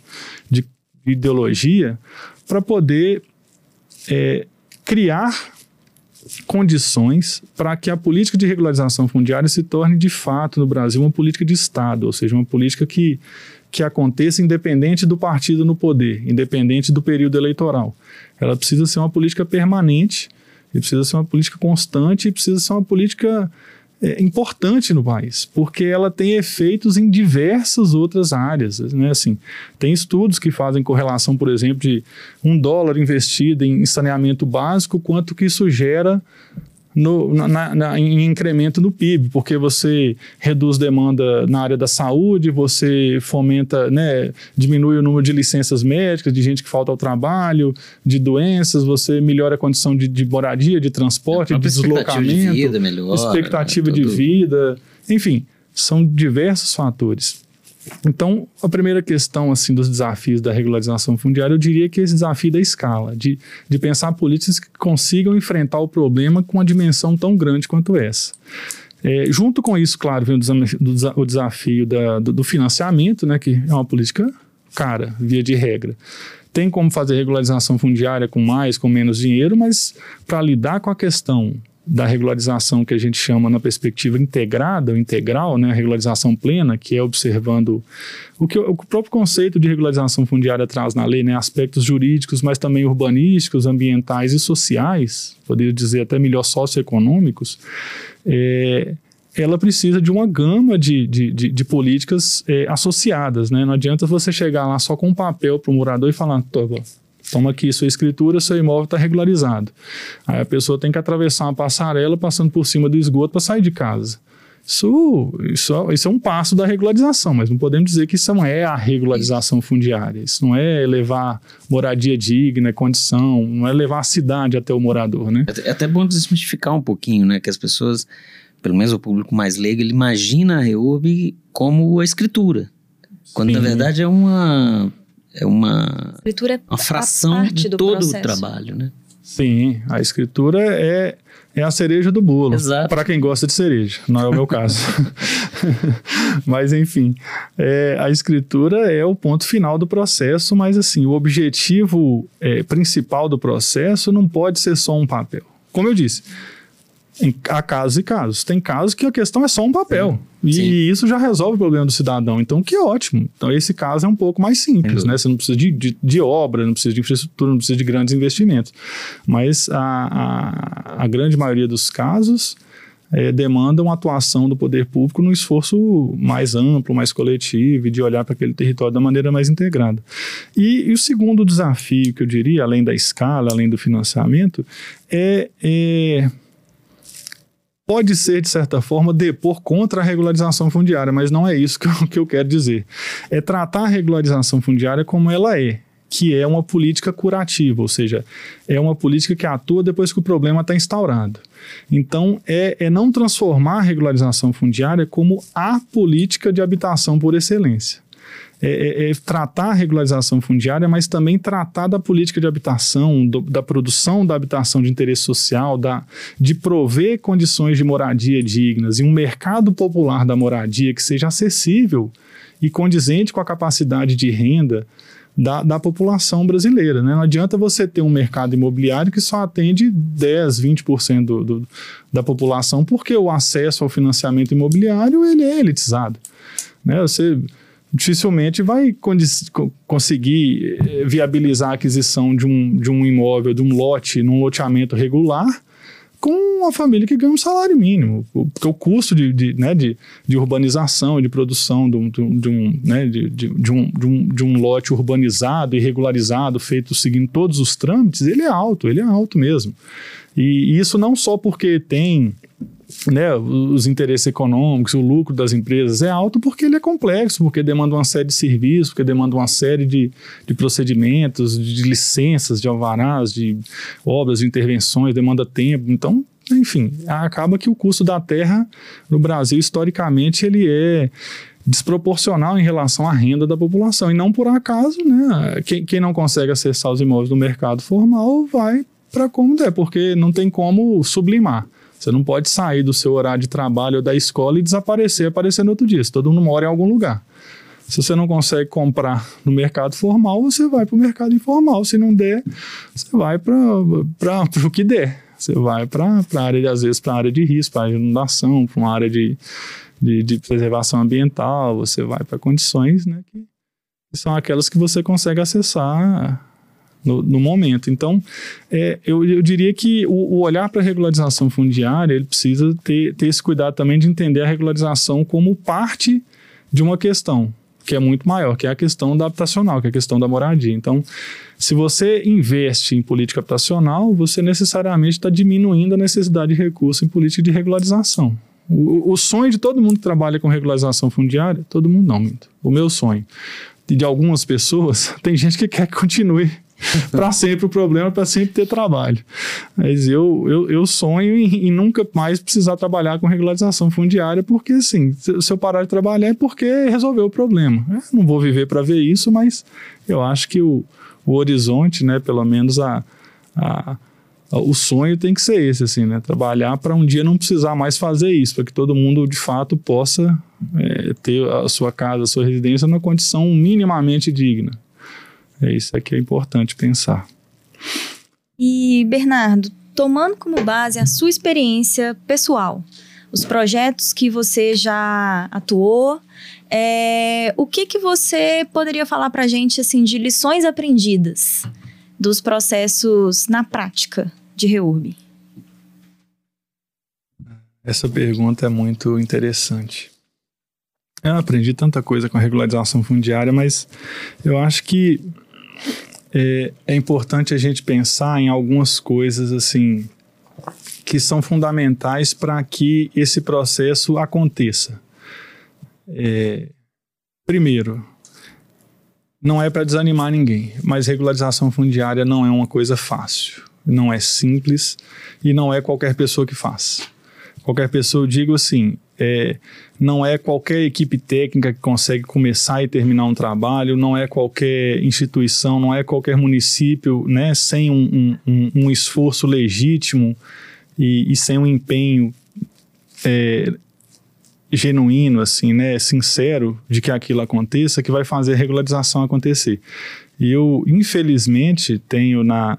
de ideologia, para poder é, criar condições para que a política de regularização fundiária se torne de fato no Brasil uma política de Estado, ou seja, uma política que, que aconteça independente do partido no poder, independente do período eleitoral. Ela precisa ser uma política permanente, precisa ser uma política constante e precisa ser uma política é, importante no país, porque ela tem efeitos em diversas outras áreas. Né? Assim, tem estudos que fazem correlação, por exemplo, de um dólar investido em saneamento básico, quanto que isso gera no, na, na, em incremento no PIB, porque você reduz demanda na área da saúde, você fomenta, né, diminui o número de licenças médicas, de gente que falta ao trabalho, de doenças, você melhora a condição de, de moradia, de transporte, de deslocamento, expectativa de vida melhora, expectativa né, de vida, enfim, são diversos fatores. Então, a primeira questão assim dos desafios da regularização fundiária, eu diria que é esse desafio da escala, de, de pensar políticas que consigam enfrentar o problema com uma dimensão tão grande quanto essa. É, junto com isso, claro, vem o, o desafio da, do, do, financiamento, né, que é uma política cara, via de regra. Tem como fazer regularização fundiária com mais, com menos dinheiro, mas para lidar com a questão da regularização que a gente chama na perspectiva integrada ou integral, né, a regularização plena, que é observando o que o próprio conceito de regularização fundiária traz na lei, né, aspectos jurídicos, mas também urbanísticos, ambientais e sociais, poderia dizer até melhor socioeconômicos, é, ela precisa de uma gama de, de, de, de políticas é, associadas. Né? Não adianta você chegar lá só com um papel para o morador e falar, toma aqui sua escritura, seu imóvel está regularizado. Aí a pessoa tem que atravessar uma passarela passando por cima do esgoto para sair de casa. Isso, isso, isso é um passo da regularização, mas não podemos dizer que isso não é a regularização fundiária. Isso não é levar moradia digna, condição, não é levar a cidade até o morador, né? É até bom desmistificar um pouquinho, né? Que as pessoas, pelo menos o público mais leigo, ele imagina a REURB como a escritura. Quando Sim. na verdade é uma é uma, escritura é uma fração de todo processo. o trabalho, né? Sim, a escritura é, é a cereja do bolo. Para quem gosta de cereja, não é o meu caso. mas, enfim, é, a escritura é o ponto final do processo, mas, assim, o objetivo é, principal do processo não pode ser só um papel. Como eu disse, em, há casos e casos. Tem casos que a questão é só um papel. Sim. E Sim. isso já resolve o problema do cidadão. Então, que ótimo. Então, esse caso é um pouco mais simples, né? Você não precisa de, de, de, obra, não precisa de infraestrutura, não precisa de grandes investimentos. Mas a, a, a grande maioria dos casos é, demandam atuação do poder público no esforço mais amplo, mais coletivo, e de olhar para aquele território da maneira mais integrada. E, e, o segundo desafio que eu diria, além da escala, além do financiamento, é, é pode ser, de certa forma, depor contra a regularização fundiária, mas não é isso que eu, que eu quero dizer. É tratar a regularização fundiária como ela é, que é uma política curativa, ou seja, é uma política que atua depois que o problema está instaurado. Então, é, é não transformar a regularização fundiária como a política de habitação por excelência é, é, é, tratar a regularização fundiária, mas também tratar da política de habitação, do, da produção da habitação de interesse social, da, de prover condições de moradia dignas e um mercado popular da moradia que seja acessível e condizente com a capacidade de renda da, da população brasileira. Né? Não adianta você ter um mercado imobiliário que só atende 10, 20% do, do, da população, porque o acesso ao financiamento imobiliário ele é elitizado. Né? Você dificilmente vai conseguir eh, viabilizar a aquisição de um, de um imóvel, de um lote, num loteamento regular, com uma família que ganha um salário mínimo. Porque o custo de, de, né, de, de urbanização, de produção de um, de, um, né, de, de, de, um, de, um, de um lote urbanizado e regularizado, feito seguindo todos os trâmites, ele é alto, ele é alto mesmo. E isso não só porque tem né, os interesses econômicos, o lucro das empresas é alto porque ele é complexo, porque demanda uma série de serviços, porque demanda uma série de, de procedimentos, de licenças, de alvarás, de obras, de intervenções, demanda tempo. Então, enfim, acaba que o custo da terra no Brasil, historicamente, ele é desproporcional em relação à renda da população. E não por acaso, né? Quem, quem não consegue acessar os imóveis do mercado formal vai para como der, porque não tem como sublimar. Você não pode sair do seu horário de trabalho ou da escola e desaparecer, aparecer no outro dia. Todo mundo mora em algum lugar. Se você não consegue comprar no mercado formal, você vai para o mercado informal. Se não der, você vai para o que der. Você vai para a área, às vezes, para a área de risco, para inundação, para uma área de, de, de, preservação ambiental. Você vai para condições né, que são aquelas que você consegue acessar no, no momento. Então, é, eu, eu, diria que o, o olhar para a regularização fundiária, ele precisa ter, ter esse cuidado também de entender a regularização como parte de uma questão que é muito maior, que é a questão da habitacional, que é a questão da moradia. Então, se você investe em política habitacional, você necessariamente está diminuindo a necessidade de recurso em política de regularização. O, o, sonho de todo mundo que trabalha com regularização fundiária, todo mundo não, muito. O meu sonho, e de algumas pessoas, tem gente que quer que continue para sempre o problema, para sempre ter trabalho. Mas eu, eu, eu sonho em, em, nunca mais precisar trabalhar com regularização fundiária, porque assim, se, eu parar de trabalhar é porque resolveu o problema. Eu não vou viver para ver isso, mas eu acho que o, o horizonte, né, pelo menos a, a o sonho tem que ser esse, assim, né? Trabalhar para um dia não precisar mais fazer isso, para que todo mundo de fato possa é, ter a sua casa, a sua residência numa condição minimamente digna. É isso aqui é importante pensar. E, Bernardo, tomando como base a sua experiência pessoal, os projetos que você já atuou, é, o que que você poderia falar para a gente assim de lições aprendidas dos processos na prática de REURB? Essa pergunta é muito interessante. Eu aprendi tanta coisa com a regularização fundiária, mas eu acho que é, é importante a gente pensar em algumas coisas assim que são fundamentais para que esse processo aconteça. É, primeiro, não é para desanimar ninguém, mas regularização fundiária não é uma coisa fácil, não é simples e não é qualquer pessoa que faz. Qualquer pessoa, eu digo assim, é, não é qualquer equipe técnica que consegue começar e terminar um trabalho, não é qualquer instituição, não é qualquer município, né, sem um, um, um esforço legítimo e, e sem um empenho é, genuíno, assim, né, sincero de que aquilo aconteça, que vai fazer a regularização acontecer. E eu, infelizmente, tenho na,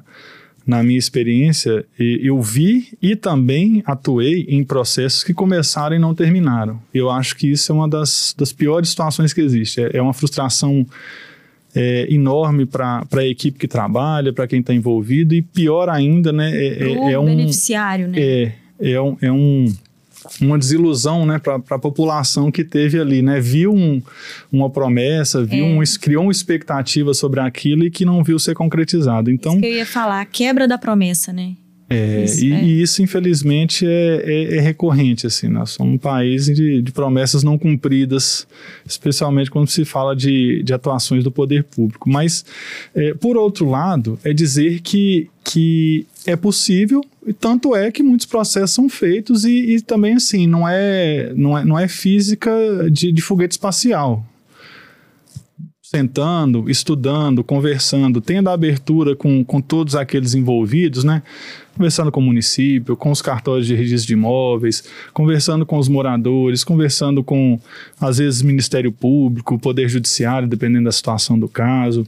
na minha experiência, eu vi e também atuei em processos que começaram e não terminaram. Eu acho que isso é uma das, das piores situações que existe. É, é uma frustração é, enorme para a equipe que trabalha, para quem está envolvido, e pior ainda, né? É, é, é um beneficiário, né? É, é um, é um uma desilusão né, para a população que teve ali, né? Viu um, uma promessa, viu é. um, criou uma expectativa sobre aquilo e que não viu ser concretizado. Então, isso que eu ia falar, a quebra da promessa, né? É, isso, e, é. e, isso, infelizmente, é, é, é, recorrente. Assim, nós somos um país de, de, promessas não cumpridas, especialmente quando se fala de, de atuações do poder público. Mas, é, por outro lado, é dizer que, que é possível, e tanto é que muitos processos são feitos, e, e também, assim, não é, não é, não é física de, de foguete espacial sentando, estudando, conversando, tendo a abertura com, com todos aqueles envolvidos, né? Conversando com o município, com os cartórios de registro de imóveis, conversando com os moradores, conversando com, às vezes, Ministério Público, Poder Judiciário, dependendo da situação do caso,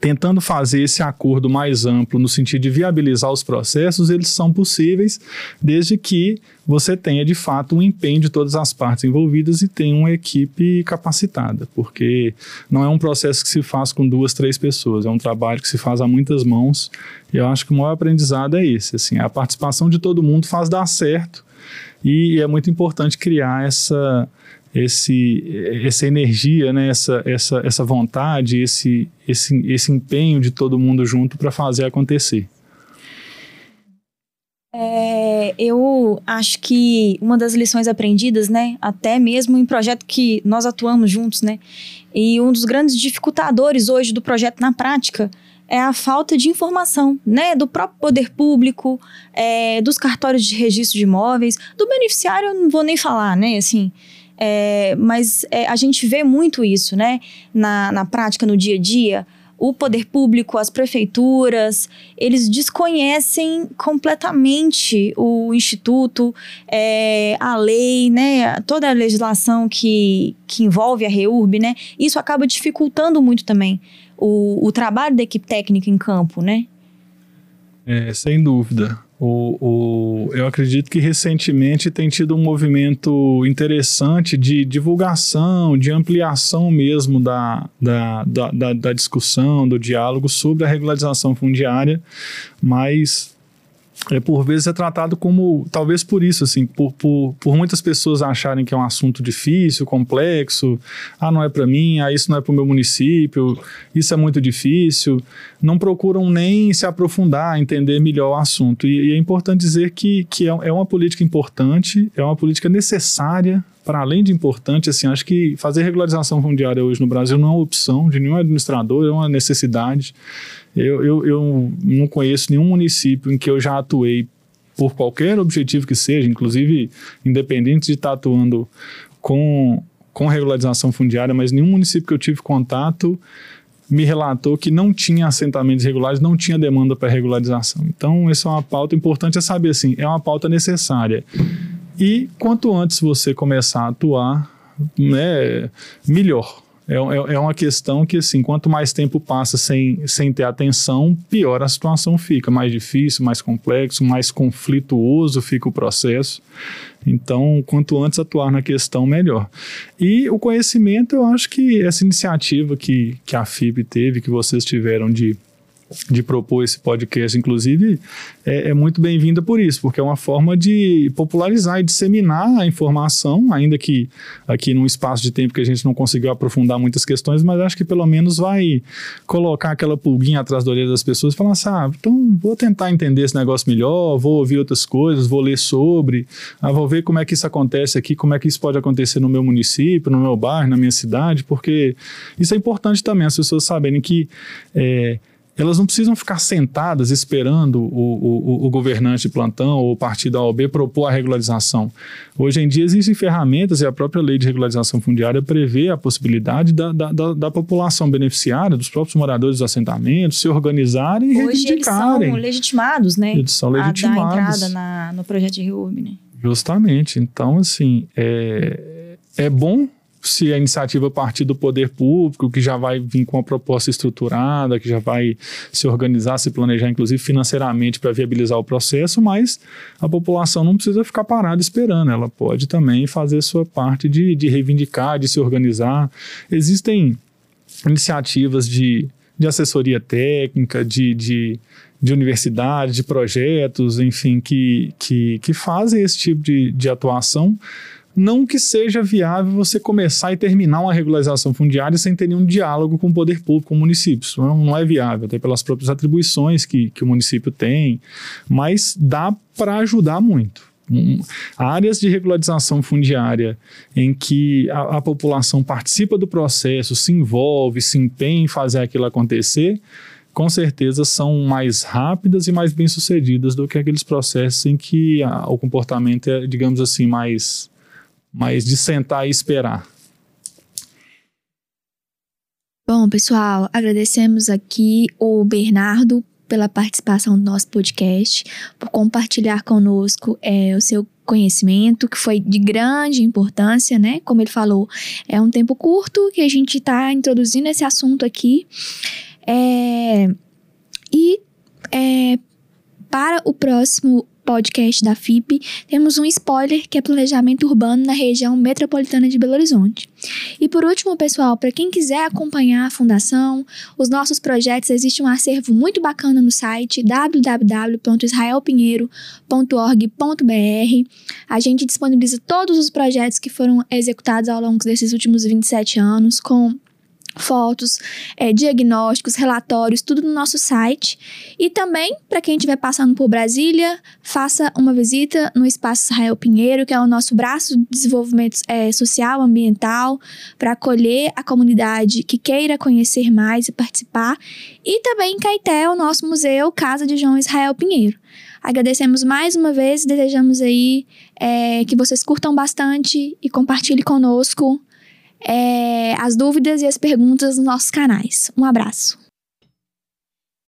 tentando fazer esse acordo mais amplo no sentido de viabilizar os processos, eles são possíveis desde que você tenha de fato um empenho de todas as partes envolvidas e tenha uma equipe capacitada, porque não é um processo que se faz com duas, três pessoas, é um trabalho que se faz a muitas mãos. E eu acho que o maior aprendizado é esse, assim, a participação de todo mundo faz dar certo e é muito importante criar essa esse, essa energia, né, essa, essa, essa vontade, esse, esse, esse empenho de todo mundo junto para fazer acontecer. É, eu acho que uma das lições aprendidas, né, até mesmo em projeto que nós atuamos juntos, né, e um dos grandes dificultadores hoje do projeto na prática é a falta de informação, né, do próprio poder público, é, dos cartórios de registro de imóveis, do beneficiário eu não vou nem falar, né, assim, é, mas é, a gente vê muito isso, né? Na, na prática, no dia a dia. O poder público, as prefeituras, eles desconhecem completamente o instituto, é, a lei, né? Toda a legislação que, que envolve a REURB, né? Isso acaba dificultando muito também o, o trabalho da equipe técnica em campo, né? É, sem dúvida. O, o, eu acredito que recentemente tem tido um movimento interessante de divulgação, de ampliação mesmo da, da, da, da, da discussão, do diálogo sobre a regularização fundiária, mas é, por vezes é tratado como, talvez por isso, assim, por, por, por muitas pessoas acharem que é um assunto difícil, complexo, ah, não é para mim, ah, isso não é para o meu município, isso é muito difícil, não procuram nem se aprofundar, entender melhor o assunto. E, e é importante dizer que, que é, é uma política importante, é uma política necessária, para além de importante, assim, acho que fazer regularização fundiária hoje no Brasil não é uma opção de nenhum administrador, é uma necessidade. Eu, eu, eu não conheço nenhum município em que eu já atuei por qualquer objetivo que seja, inclusive independente de estar atuando com, com regularização fundiária, mas nenhum município que eu tive contato me relatou que não tinha assentamentos regulares, não tinha demanda para regularização. Então, essa é uma pauta importante, é saber assim, é uma pauta necessária. E quanto antes você começar a atuar, né, melhor é, é, é, uma questão que, assim, quanto mais tempo passa sem, sem ter atenção, pior a situação fica. Mais difícil, mais complexo, mais conflituoso fica o processo. Então, quanto antes atuar na questão, melhor. E o conhecimento, eu acho que essa iniciativa que, que a FIB teve, que vocês tiveram de de propor esse podcast, inclusive, é, é muito bem-vinda por isso, porque é uma forma de popularizar e disseminar a informação, ainda que aqui num espaço de tempo que a gente não conseguiu aprofundar muitas questões, mas acho que pelo menos vai colocar aquela pulguinha atrás da orelha das pessoas e falar assim: ah, então vou tentar entender esse negócio melhor, vou ouvir outras coisas, vou ler sobre, ah, vou ver como é que isso acontece aqui, como é que isso pode acontecer no meu município, no meu bairro, na minha cidade, porque isso é importante também, as pessoas saberem que. É, elas não precisam ficar sentadas esperando o, o, o, governante de plantão ou o partido AOB propor a regularização. Hoje em dia existem ferramentas e a própria lei de regularização fundiária prevê a possibilidade da, da, da, da população beneficiária, dos próprios moradores dos assentamentos, se organizarem e Hoje reivindicarem. eles são legitimados, né? Eles são legitimados. A dar entrada na, no projeto de reúbe, né? Justamente. Então, assim, é, é bom se a iniciativa partir do poder público, que já vai vir com uma proposta estruturada, que já vai se organizar, se planejar, inclusive financeiramente, para viabilizar o processo, mas a população não precisa ficar parada esperando, ela pode também fazer sua parte de, de reivindicar, de se organizar. Existem iniciativas de, de assessoria técnica, de, de de universidade, de projetos, enfim, que, que, que fazem esse tipo de, de atuação não que seja viável você começar e terminar uma regularização fundiária sem ter nenhum diálogo com o poder público, com municípios. Não, não é viável, até pelas próprias atribuições que, que o município tem, mas dá para ajudar muito. Um, áreas de regularização fundiária em que a, a, população participa do processo, se envolve, se empenha em fazer aquilo acontecer, com certeza são mais rápidas e mais bem sucedidas do que aqueles processos em que a, o comportamento é, digamos assim, mais mas de sentar e esperar. Bom, pessoal, agradecemos aqui o Bernardo pela participação do nosso podcast, por compartilhar conosco é, o seu conhecimento, que foi de grande importância, né? Como ele falou, é um tempo curto que a gente está introduzindo esse assunto aqui. É, e é, para o próximo podcast da FIP, temos um spoiler que é planejamento urbano na região metropolitana de Belo Horizonte. E por último, pessoal, para quem quiser acompanhar a fundação, os nossos projetos, existe um acervo muito bacana no site www.israelpinheiro.org.br. A gente disponibiliza todos os projetos que foram executados ao longo desses últimos 27 anos com fotos, é, diagnósticos, relatórios, tudo no nosso site. E também, para quem estiver passando por Brasília, faça uma visita no Espaço Israel Pinheiro, que é o nosso braço de desenvolvimento é, social, ambiental, para acolher a comunidade que queira conhecer mais e participar. E também em Caeté, o nosso museu Casa de João Israel Pinheiro. Agradecemos mais uma vez e desejamos aí é, que vocês curtam bastante e compartilhem conosco é, as dúvidas e as perguntas nos nossos canais. Um abraço.